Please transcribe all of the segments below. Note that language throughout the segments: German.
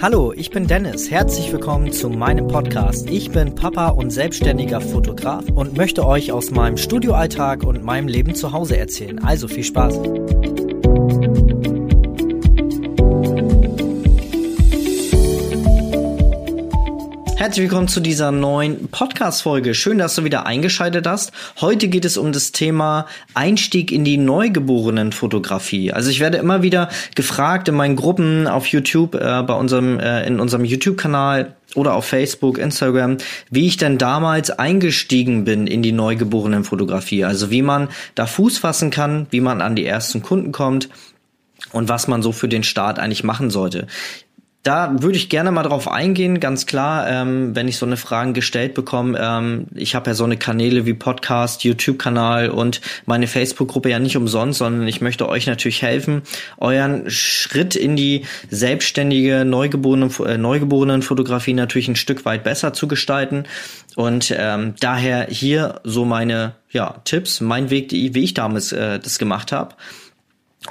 Hallo, ich bin Dennis. Herzlich willkommen zu meinem Podcast. Ich bin Papa und selbstständiger Fotograf und möchte euch aus meinem Studioalltag und meinem Leben zu Hause erzählen. Also viel Spaß. Herzlich willkommen zu dieser neuen Podcast-Folge. Schön, dass du wieder eingeschaltet hast. Heute geht es um das Thema Einstieg in die Neugeborenen-Fotografie. Also ich werde immer wieder gefragt in meinen Gruppen auf YouTube, äh, bei unserem, äh, in unserem YouTube-Kanal oder auf Facebook, Instagram, wie ich denn damals eingestiegen bin in die Neugeborenen-Fotografie. Also wie man da Fuß fassen kann, wie man an die ersten Kunden kommt und was man so für den Start eigentlich machen sollte. Da würde ich gerne mal drauf eingehen, ganz klar, ähm, wenn ich so eine Frage gestellt bekomme. Ähm, ich habe ja so eine Kanäle wie Podcast, YouTube-Kanal und meine Facebook-Gruppe ja nicht umsonst, sondern ich möchte euch natürlich helfen, euren Schritt in die selbstständige neugeborenen, äh, neugeborenen Fotografie natürlich ein Stück weit besser zu gestalten. Und ähm, daher hier so meine ja, Tipps, mein Weg, wie ich damals äh, das gemacht habe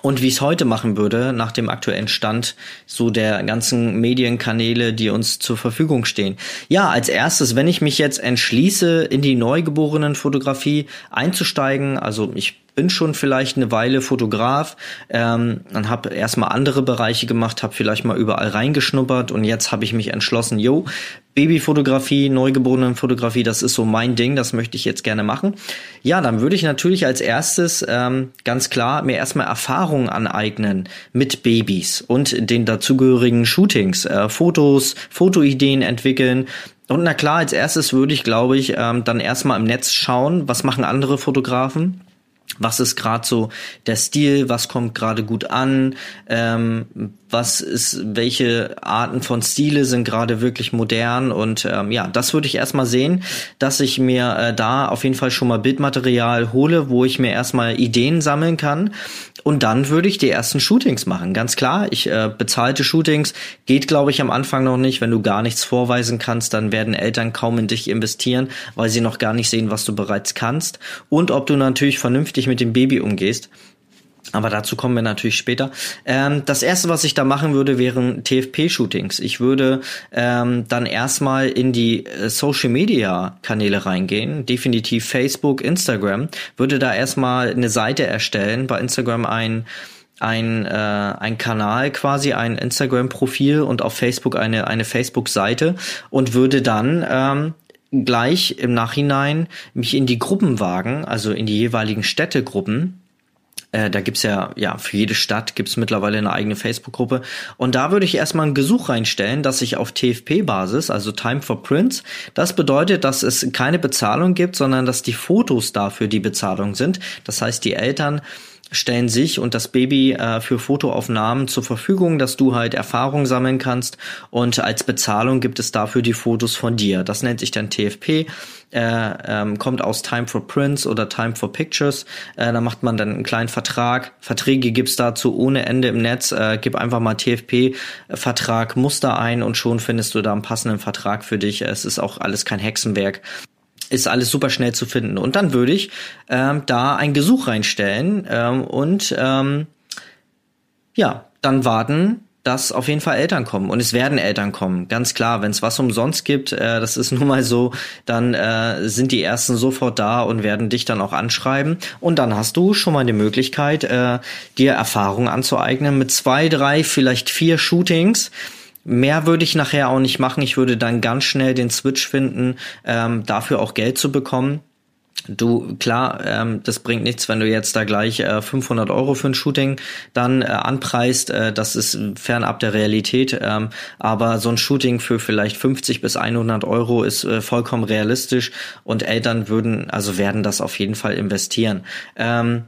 und wie ich es heute machen würde, nach dem aktuellen Stand so der ganzen Medienkanäle, die uns zur Verfügung stehen. Ja, als erstes, wenn ich mich jetzt entschließe, in die Neugeborenen-Fotografie einzusteigen, also ich bin schon vielleicht eine Weile Fotograf ähm, und habe erstmal andere Bereiche gemacht, habe vielleicht mal überall reingeschnuppert und jetzt habe ich mich entschlossen, yo, Babyfotografie, Neugeborenenfotografie, das ist so mein Ding, das möchte ich jetzt gerne machen. Ja, dann würde ich natürlich als erstes ähm, ganz klar mir erstmal Erfahrungen aneignen mit Babys und den dazugehörigen Shootings, äh, Fotos, Fotoideen entwickeln, und na klar, als erstes würde ich, glaube ich, ähm, dann erstmal im Netz schauen, was machen andere Fotografen was ist gerade so der Stil, was kommt gerade gut an, ähm, was ist, welche Arten von Stile sind gerade wirklich modern? Und ähm, ja, das würde ich erstmal sehen, dass ich mir äh, da auf jeden Fall schon mal Bildmaterial hole, wo ich mir erstmal Ideen sammeln kann und dann würde ich die ersten Shootings machen. Ganz klar, ich äh, bezahlte Shootings geht glaube ich am Anfang noch nicht, wenn du gar nichts vorweisen kannst, dann werden Eltern kaum in dich investieren, weil sie noch gar nicht sehen, was du bereits kannst und ob du natürlich vernünftig mit dem Baby umgehst. Aber dazu kommen wir natürlich später. Ähm, das erste, was ich da machen würde, wären TFP-Shootings. Ich würde ähm, dann erstmal in die äh, Social-Media-Kanäle reingehen, definitiv Facebook, Instagram, würde da erstmal eine Seite erstellen, bei Instagram ein ein, äh, ein Kanal quasi, ein Instagram-Profil und auf Facebook eine, eine Facebook-Seite. Und würde dann ähm, gleich im Nachhinein mich in die Gruppen wagen, also in die jeweiligen Städtegruppen äh, da gibt's ja, ja, für jede Stadt gibt's mittlerweile eine eigene Facebook-Gruppe. Und da würde ich erstmal ein Gesuch reinstellen, dass ich auf TFP-Basis, also Time for Prints, das bedeutet, dass es keine Bezahlung gibt, sondern dass die Fotos dafür die Bezahlung sind. Das heißt, die Eltern stellen sich und das Baby äh, für Fotoaufnahmen zur Verfügung, dass du halt Erfahrung sammeln kannst und als Bezahlung gibt es dafür die Fotos von dir. Das nennt sich dann TFP, äh, ähm, kommt aus Time for Prints oder Time for Pictures. Äh, da macht man dann einen kleinen Vertrag. Verträge gibt's dazu ohne Ende im Netz. Äh, gib einfach mal TFP-Vertrag, Muster ein und schon findest du da einen passenden Vertrag für dich. Es ist auch alles kein Hexenwerk ist alles super schnell zu finden. Und dann würde ich ähm, da ein Gesuch reinstellen ähm, und ähm, ja, dann warten, dass auf jeden Fall Eltern kommen. Und es werden Eltern kommen, ganz klar. Wenn es was umsonst gibt, äh, das ist nun mal so, dann äh, sind die Ersten sofort da und werden dich dann auch anschreiben. Und dann hast du schon mal die Möglichkeit, äh, dir Erfahrung anzueignen mit zwei, drei, vielleicht vier Shootings Mehr würde ich nachher auch nicht machen. Ich würde dann ganz schnell den Switch finden, ähm, dafür auch Geld zu bekommen. Du, klar, ähm, das bringt nichts, wenn du jetzt da gleich äh, 500 Euro für ein Shooting dann äh, anpreist. Äh, das ist fernab der Realität. Ähm, aber so ein Shooting für vielleicht 50 bis 100 Euro ist äh, vollkommen realistisch und Eltern würden, also werden das auf jeden Fall investieren. Ähm,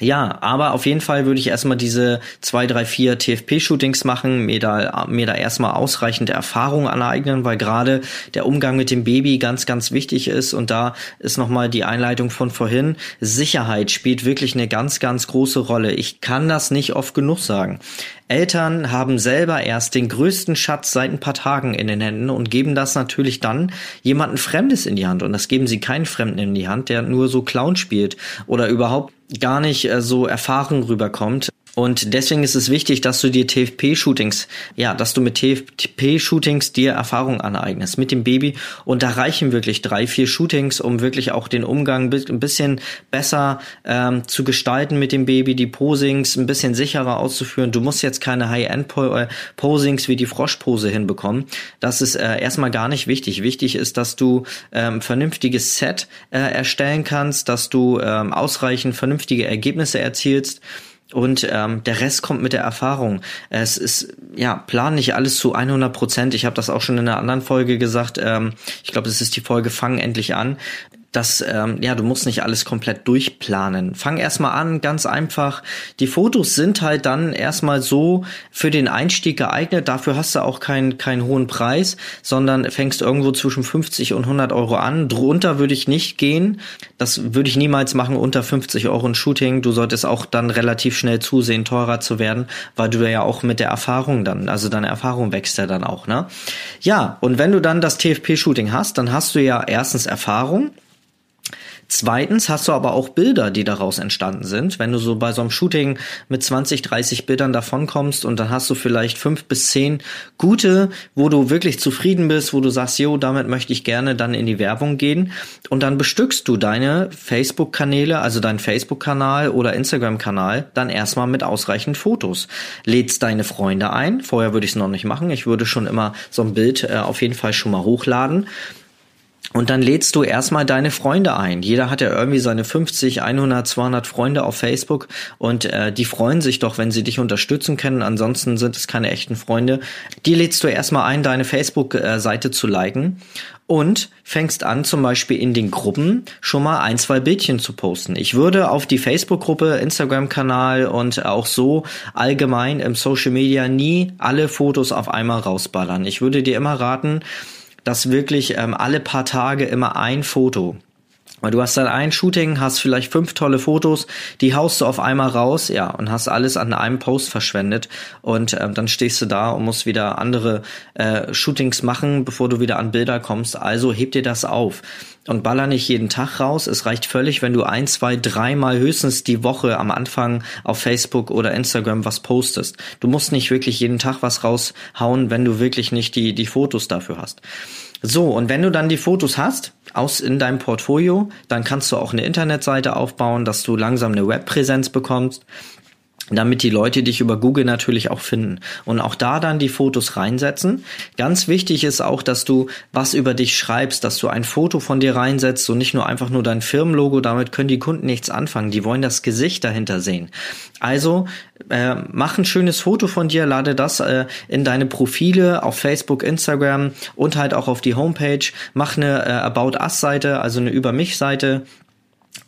ja, aber auf jeden Fall würde ich erstmal diese zwei, drei, vier TFP-Shootings machen, mir da, mir da erstmal ausreichende Erfahrung aneignen, weil gerade der Umgang mit dem Baby ganz, ganz wichtig ist. Und da ist nochmal die Einleitung von vorhin. Sicherheit spielt wirklich eine ganz, ganz große Rolle. Ich kann das nicht oft genug sagen. Eltern haben selber erst den größten Schatz seit ein paar Tagen in den Händen und geben das natürlich dann jemanden Fremdes in die Hand. Und das geben sie keinen Fremden in die Hand, der nur so Clown spielt oder überhaupt gar nicht äh, so erfahren rüberkommt. Und deswegen ist es wichtig, dass du dir TFP-Shootings, ja, dass du mit TFP-Shootings dir Erfahrung aneignest mit dem Baby. Und da reichen wirklich drei, vier Shootings, um wirklich auch den Umgang ein bisschen besser ähm, zu gestalten mit dem Baby, die Posings ein bisschen sicherer auszuführen. Du musst jetzt keine High-End-Posings wie die Froschpose hinbekommen. Das ist äh, erstmal gar nicht wichtig. Wichtig ist, dass du ähm, vernünftiges Set äh, erstellen kannst, dass du ähm, ausreichend vernünftige Ergebnisse erzielst und ähm, der Rest kommt mit der Erfahrung. Es ist, ja, plan nicht alles zu 100 Prozent. Ich habe das auch schon in einer anderen Folge gesagt. Ähm, ich glaube, es ist die Folge Fang endlich an dass ähm, ja, du musst nicht alles komplett durchplanen. Fang erstmal an, ganz einfach. Die Fotos sind halt dann erstmal so für den Einstieg geeignet. Dafür hast du auch keinen keinen hohen Preis, sondern fängst irgendwo zwischen 50 und 100 Euro an. Drunter würde ich nicht gehen. Das würde ich niemals machen unter 50 Euro ein Shooting. Du solltest auch dann relativ schnell zusehen, teurer zu werden, weil du ja auch mit der Erfahrung dann, also deine Erfahrung wächst ja dann auch, ne? Ja, und wenn du dann das TFP-Shooting hast, dann hast du ja erstens Erfahrung Zweitens hast du aber auch Bilder, die daraus entstanden sind. Wenn du so bei so einem Shooting mit 20, 30 Bildern davonkommst und dann hast du vielleicht fünf bis zehn gute, wo du wirklich zufrieden bist, wo du sagst, jo, damit möchte ich gerne dann in die Werbung gehen. Und dann bestückst du deine Facebook-Kanäle, also deinen Facebook-Kanal oder Instagram-Kanal, dann erstmal mit ausreichend Fotos. Lädst deine Freunde ein. Vorher würde ich es noch nicht machen. Ich würde schon immer so ein Bild äh, auf jeden Fall schon mal hochladen. Und dann lädst du erstmal deine Freunde ein. Jeder hat ja irgendwie seine 50, 100, 200 Freunde auf Facebook und äh, die freuen sich doch, wenn sie dich unterstützen können. Ansonsten sind es keine echten Freunde. Die lädst du erstmal ein, deine Facebook-Seite zu liken und fängst an, zum Beispiel in den Gruppen schon mal ein, zwei Bildchen zu posten. Ich würde auf die Facebook-Gruppe, Instagram-Kanal und auch so allgemein im Social Media nie alle Fotos auf einmal rausballern. Ich würde dir immer raten, dass wirklich ähm, alle paar Tage immer ein Foto weil du hast dann ein Shooting, hast vielleicht fünf tolle Fotos, die haust du auf einmal raus, ja, und hast alles an einem Post verschwendet. Und ähm, dann stehst du da und musst wieder andere äh, Shootings machen, bevor du wieder an Bilder kommst. Also heb dir das auf und baller nicht jeden Tag raus. Es reicht völlig, wenn du ein, zwei, dreimal höchstens die Woche am Anfang auf Facebook oder Instagram was postest. Du musst nicht wirklich jeden Tag was raushauen, wenn du wirklich nicht die, die Fotos dafür hast. So, und wenn du dann die Fotos hast aus in deinem Portfolio, dann kannst du auch eine Internetseite aufbauen, dass du langsam eine Webpräsenz bekommst damit die Leute dich über Google natürlich auch finden und auch da dann die Fotos reinsetzen. Ganz wichtig ist auch, dass du was über dich schreibst, dass du ein Foto von dir reinsetzt und nicht nur einfach nur dein Firmenlogo, damit können die Kunden nichts anfangen, die wollen das Gesicht dahinter sehen. Also äh, mach ein schönes Foto von dir, lade das äh, in deine Profile auf Facebook, Instagram und halt auch auf die Homepage, mach eine äh, About Us Seite, also eine Über mich Seite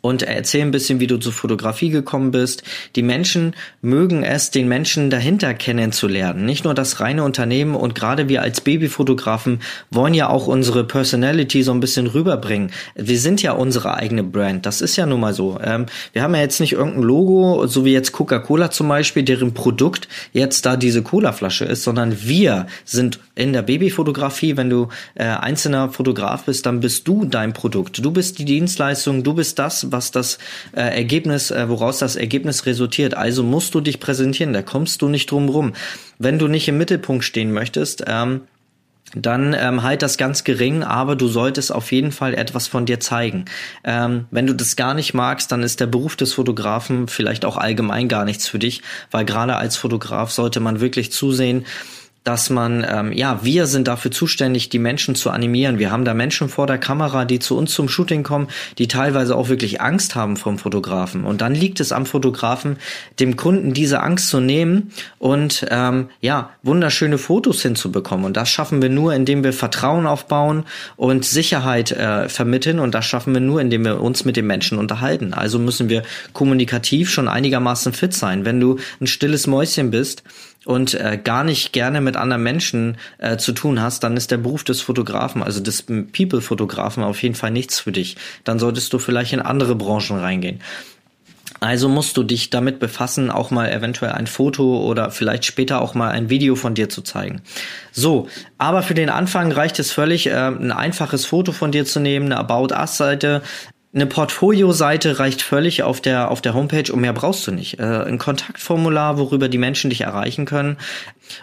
und erzähl ein bisschen, wie du zur Fotografie gekommen bist. Die Menschen mögen es, den Menschen dahinter kennenzulernen. Nicht nur das reine Unternehmen und gerade wir als Babyfotografen wollen ja auch unsere Personality so ein bisschen rüberbringen. Wir sind ja unsere eigene Brand. Das ist ja nun mal so. Ähm, wir haben ja jetzt nicht irgendein Logo, so wie jetzt Coca-Cola zum Beispiel, deren Produkt jetzt da diese Cola-Flasche ist, sondern wir sind in der Babyfotografie. Wenn du äh, einzelner Fotograf bist, dann bist du dein Produkt. Du bist die Dienstleistung, du bist das, was das äh, Ergebnis, äh, woraus das Ergebnis resultiert. Also musst du dich präsentieren, da kommst du nicht drum rum. Wenn du nicht im Mittelpunkt stehen möchtest, ähm, dann ähm, halt das ganz gering, aber du solltest auf jeden Fall etwas von dir zeigen. Ähm, wenn du das gar nicht magst, dann ist der Beruf des Fotografen vielleicht auch allgemein gar nichts für dich, weil gerade als Fotograf sollte man wirklich zusehen, dass man, ähm, ja, wir sind dafür zuständig, die Menschen zu animieren. Wir haben da Menschen vor der Kamera, die zu uns zum Shooting kommen, die teilweise auch wirklich Angst haben vom Fotografen. Und dann liegt es am Fotografen, dem Kunden diese Angst zu nehmen und ähm, ja, wunderschöne Fotos hinzubekommen. Und das schaffen wir nur, indem wir Vertrauen aufbauen und Sicherheit äh, vermitteln. Und das schaffen wir nur, indem wir uns mit den Menschen unterhalten. Also müssen wir kommunikativ schon einigermaßen fit sein. Wenn du ein stilles Mäuschen bist, und äh, gar nicht gerne mit anderen Menschen äh, zu tun hast, dann ist der Beruf des Fotografen, also des People-Fotografen auf jeden Fall nichts für dich. Dann solltest du vielleicht in andere Branchen reingehen. Also musst du dich damit befassen, auch mal eventuell ein Foto oder vielleicht später auch mal ein Video von dir zu zeigen. So, aber für den Anfang reicht es völlig, äh, ein einfaches Foto von dir zu nehmen, eine About Us Seite, eine Portfolio-Seite reicht völlig auf der, auf der Homepage und mehr brauchst du nicht. Äh, ein Kontaktformular, worüber die Menschen dich erreichen können.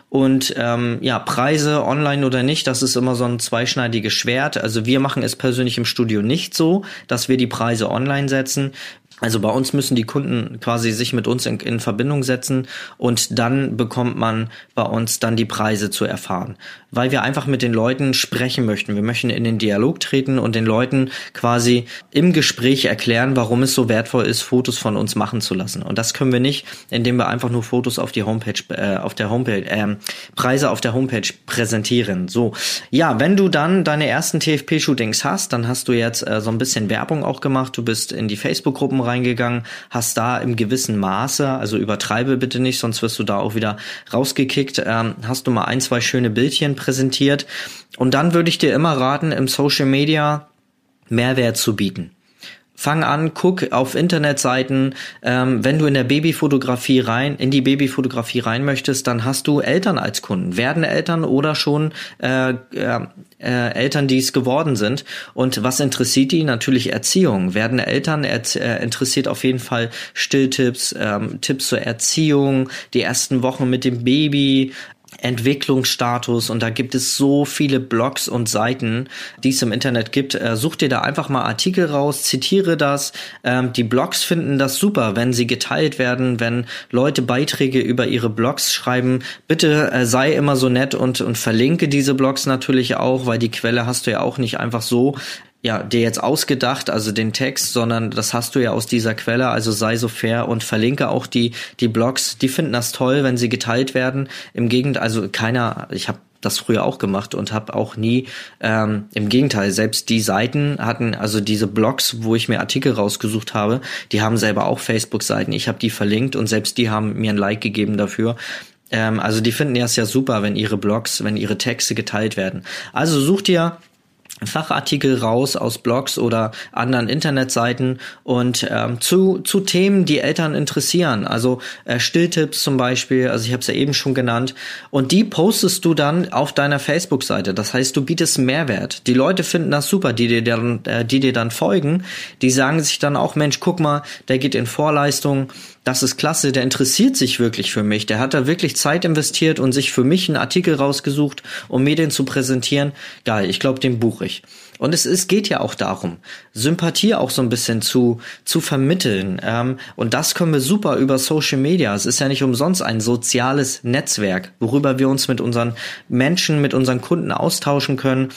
Und ähm, ja, Preise online oder nicht, das ist immer so ein zweischneidiges Schwert. Also wir machen es persönlich im Studio nicht so, dass wir die Preise online setzen. Also bei uns müssen die Kunden quasi sich mit uns in, in, Verbindung setzen und dann bekommt man bei uns dann die Preise zu erfahren, weil wir einfach mit den Leuten sprechen möchten. Wir möchten in den Dialog treten und den Leuten quasi im Gespräch erklären, warum es so wertvoll ist, Fotos von uns machen zu lassen. Und das können wir nicht, indem wir einfach nur Fotos auf die Homepage, äh, auf der Homepage, äh, Preise auf der Homepage präsentieren. So, ja, wenn du dann deine ersten TFP-Shootings hast, dann hast du jetzt äh, so ein bisschen Werbung auch gemacht. Du bist in die Facebook-Gruppen reingegangen, hast da im gewissen Maße, also übertreibe bitte nicht, sonst wirst du da auch wieder rausgekickt, ähm, hast du mal ein, zwei schöne Bildchen präsentiert. Und dann würde ich dir immer raten, im Social Media Mehrwert zu bieten. Fang an, guck auf Internetseiten. Ähm, wenn du in der Babyfotografie rein, in die Babyfotografie rein möchtest, dann hast du Eltern als Kunden, werden Eltern oder schon äh, äh, äh, Eltern, die es geworden sind. Und was interessiert die? Natürlich Erziehung. Werden Eltern äh, interessiert auf jeden Fall Stilltipps, ähm, Tipps zur Erziehung, die ersten Wochen mit dem Baby, Entwicklungsstatus und da gibt es so viele Blogs und Seiten, die es im Internet gibt. Äh, such dir da einfach mal Artikel raus, zitiere das. Ähm, die Blogs finden das super, wenn sie geteilt werden, wenn Leute Beiträge über ihre Blogs schreiben. Bitte äh, sei immer so nett und, und verlinke diese Blogs natürlich auch, weil die Quelle hast du ja auch nicht einfach so ja, dir jetzt ausgedacht, also den Text, sondern das hast du ja aus dieser Quelle, also sei so fair und verlinke auch die, die Blogs, die finden das toll, wenn sie geteilt werden. Im Gegenteil, also keiner, ich habe das früher auch gemacht und habe auch nie, ähm, im Gegenteil, selbst die Seiten hatten, also diese Blogs, wo ich mir Artikel rausgesucht habe, die haben selber auch Facebook-Seiten. Ich habe die verlinkt und selbst die haben mir ein Like gegeben dafür. Ähm, also die finden es ja super, wenn ihre Blogs, wenn ihre Texte geteilt werden. Also such dir Fachartikel raus aus Blogs oder anderen Internetseiten und ähm, zu, zu Themen, die Eltern interessieren. Also äh, Stilltipps zum Beispiel, also ich habe es ja eben schon genannt. Und die postest du dann auf deiner Facebook-Seite. Das heißt, du bietest Mehrwert. Die Leute finden das super, die dir dann, äh, die dir dann folgen. Die sagen sich dann auch, Mensch, guck mal, der geht in Vorleistung, das ist klasse, der interessiert sich wirklich für mich, der hat da wirklich Zeit investiert und sich für mich einen Artikel rausgesucht, um mir den zu präsentieren. Geil, ich glaube, den buche ich. Und es, es geht ja auch darum, Sympathie auch so ein bisschen zu, zu vermitteln. Ähm, und das können wir super über Social Media. Es ist ja nicht umsonst ein soziales Netzwerk, worüber wir uns mit unseren Menschen, mit unseren Kunden austauschen können.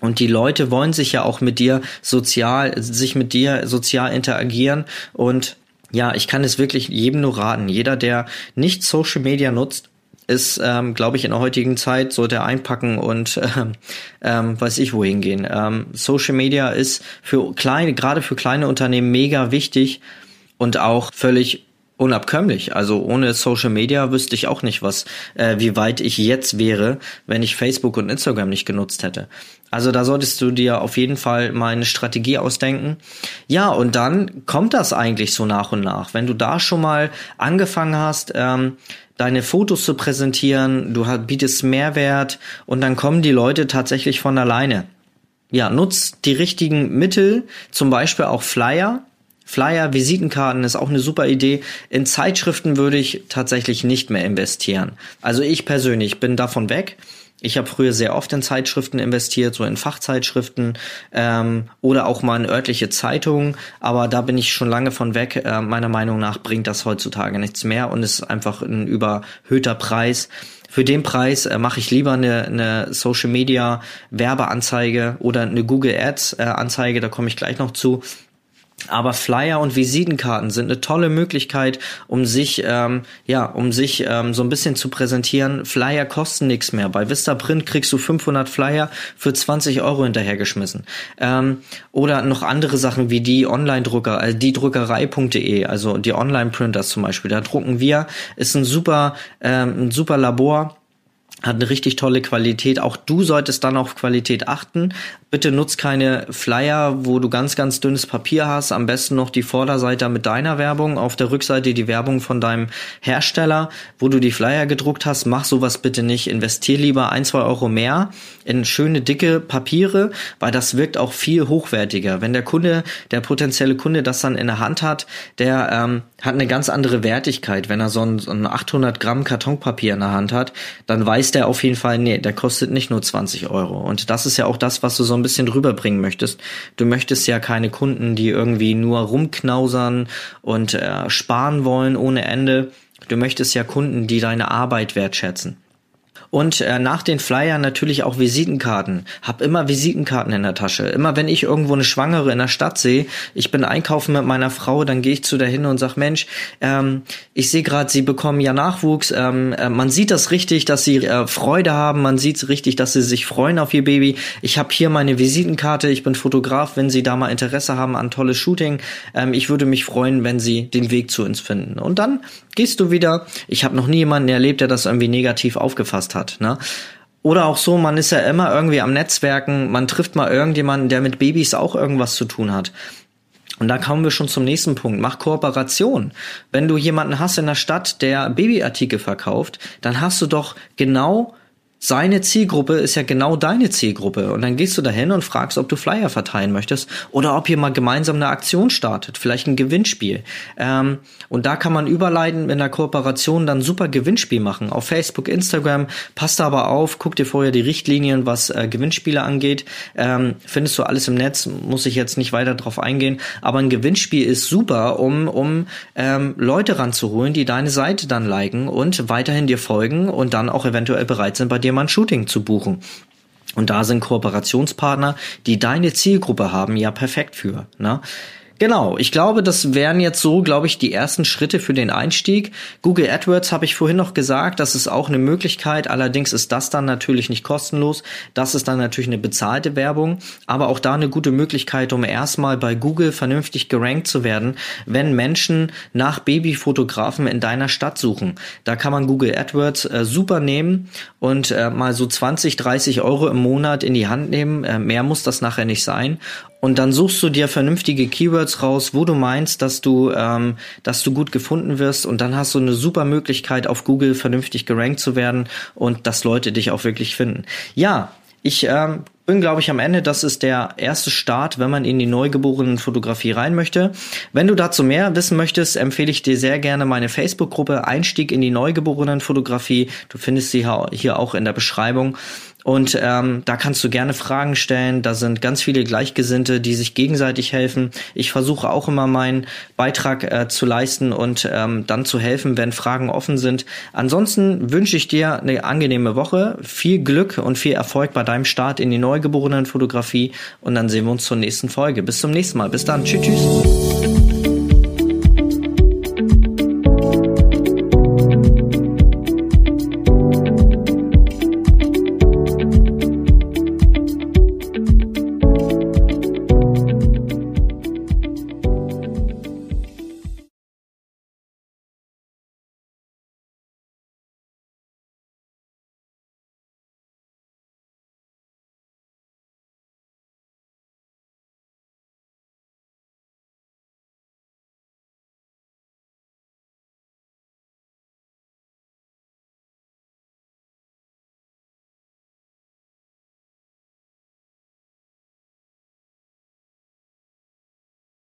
Und die Leute wollen sich ja auch mit dir sozial, sich mit dir sozial interagieren und ja, ich kann es wirklich jedem nur raten. Jeder, der nicht Social Media nutzt, ist, ähm, glaube ich, in der heutigen Zeit sollte er einpacken und ähm, ähm, weiß ich wohin gehen. Ähm, Social Media ist für kleine, gerade für kleine Unternehmen mega wichtig und auch völlig unabkömmlich. Also ohne Social Media wüsste ich auch nicht, was, äh, wie weit ich jetzt wäre, wenn ich Facebook und Instagram nicht genutzt hätte. Also da solltest du dir auf jeden Fall mal eine Strategie ausdenken. Ja, und dann kommt das eigentlich so nach und nach. Wenn du da schon mal angefangen hast, ähm, deine Fotos zu präsentieren, du bietest Mehrwert und dann kommen die Leute tatsächlich von alleine. Ja, nutzt die richtigen Mittel, zum Beispiel auch Flyer. Flyer, Visitenkarten ist auch eine super Idee. In Zeitschriften würde ich tatsächlich nicht mehr investieren. Also ich persönlich bin davon weg. Ich habe früher sehr oft in Zeitschriften investiert, so in Fachzeitschriften ähm, oder auch mal in örtliche Zeitungen, aber da bin ich schon lange von weg. Äh, meiner Meinung nach bringt das heutzutage nichts mehr und ist einfach ein überhöhter Preis. Für den Preis äh, mache ich lieber eine, eine Social Media Werbeanzeige oder eine Google Ads äh, Anzeige, da komme ich gleich noch zu aber Flyer und Visitenkarten sind eine tolle Möglichkeit, um sich, ähm, ja, um sich ähm, so ein bisschen zu präsentieren. Flyer kosten nichts mehr. Bei Vistaprint kriegst du 500 Flyer für 20 Euro hinterhergeschmissen. Ähm, oder noch andere Sachen wie die Online-Drucker, also die Druckerei.de, also die Online-Printers zum Beispiel. Da drucken wir, ist ein super, ähm, ein super Labor hat eine richtig tolle Qualität. Auch du solltest dann auf Qualität achten. Bitte nutz keine Flyer, wo du ganz, ganz dünnes Papier hast. Am besten noch die Vorderseite mit deiner Werbung, auf der Rückseite die Werbung von deinem Hersteller, wo du die Flyer gedruckt hast. Mach sowas bitte nicht. Investier lieber ein, zwei Euro mehr in schöne, dicke Papiere, weil das wirkt auch viel hochwertiger. Wenn der Kunde, der potenzielle Kunde das dann in der Hand hat, der ähm, hat eine ganz andere Wertigkeit. Wenn er so ein, so ein 800 Gramm Kartonpapier in der Hand hat, dann weiß der auf jeden Fall, nee, der kostet nicht nur 20 Euro. Und das ist ja auch das, was du so ein bisschen rüberbringen möchtest. Du möchtest ja keine Kunden, die irgendwie nur rumknausern und äh, sparen wollen ohne Ende. Du möchtest ja Kunden, die deine Arbeit wertschätzen. Und äh, nach den Flyern natürlich auch Visitenkarten. Hab immer Visitenkarten in der Tasche. Immer wenn ich irgendwo eine Schwangere in der Stadt sehe, ich bin einkaufen mit meiner Frau, dann gehe ich zu der hin und sag, Mensch, ähm, ich sehe gerade, sie bekommen ja Nachwuchs. Ähm, äh, man sieht das richtig, dass sie äh, Freude haben. Man sieht richtig, dass sie sich freuen auf ihr Baby. Ich habe hier meine Visitenkarte. Ich bin Fotograf. Wenn Sie da mal Interesse haben an tolles Shooting, ähm, ich würde mich freuen, wenn Sie den Weg zu uns finden. Und dann gehst du wieder. Ich habe noch nie jemanden erlebt, der das irgendwie negativ aufgefasst hat. Ne? Oder auch so, man ist ja immer irgendwie am Netzwerken, man trifft mal irgendjemanden, der mit Babys auch irgendwas zu tun hat. Und da kommen wir schon zum nächsten Punkt. Mach Kooperation. Wenn du jemanden hast in der Stadt, der Babyartikel verkauft, dann hast du doch genau seine Zielgruppe ist ja genau deine Zielgruppe. Und dann gehst du dahin und fragst, ob du Flyer verteilen möchtest oder ob ihr mal gemeinsam eine Aktion startet, vielleicht ein Gewinnspiel. Ähm, und da kann man überleiten in der Kooperation dann super Gewinnspiel machen. Auf Facebook, Instagram, passt aber auf, guck dir vorher die Richtlinien, was äh, Gewinnspiele angeht. Ähm, findest du alles im Netz, muss ich jetzt nicht weiter drauf eingehen. Aber ein Gewinnspiel ist super, um, um ähm, Leute ranzuholen, die deine Seite dann liken und weiterhin dir folgen und dann auch eventuell bereit sind, bei dir dir mal ein Shooting zu buchen. Und da sind Kooperationspartner, die deine Zielgruppe haben, ja perfekt für. Ne? Genau, ich glaube, das wären jetzt so, glaube ich, die ersten Schritte für den Einstieg. Google AdWords habe ich vorhin noch gesagt, das ist auch eine Möglichkeit. Allerdings ist das dann natürlich nicht kostenlos. Das ist dann natürlich eine bezahlte Werbung, aber auch da eine gute Möglichkeit, um erstmal bei Google vernünftig gerankt zu werden, wenn Menschen nach Babyfotografen in deiner Stadt suchen. Da kann man Google AdWords äh, super nehmen und äh, mal so 20, 30 Euro im Monat in die Hand nehmen. Äh, mehr muss das nachher nicht sein und dann suchst du dir vernünftige Keywords raus, wo du meinst, dass du, ähm, dass du gut gefunden wirst. Und dann hast du eine super Möglichkeit, auf Google vernünftig gerankt zu werden und dass Leute dich auch wirklich finden. Ja, ich ähm, bin, glaube ich, am Ende. Das ist der erste Start, wenn man in die neugeborenen Fotografie rein möchte. Wenn du dazu mehr wissen möchtest, empfehle ich dir sehr gerne meine Facebook-Gruppe Einstieg in die neugeborenen Fotografie. Du findest sie hier auch in der Beschreibung. Und ähm, da kannst du gerne Fragen stellen. Da sind ganz viele Gleichgesinnte, die sich gegenseitig helfen. Ich versuche auch immer meinen Beitrag äh, zu leisten und ähm, dann zu helfen, wenn Fragen offen sind. Ansonsten wünsche ich dir eine angenehme Woche, viel Glück und viel Erfolg bei deinem Start in die Neugeborenenfotografie. Und dann sehen wir uns zur nächsten Folge. Bis zum nächsten Mal. Bis dann. Tschüss. tschüss.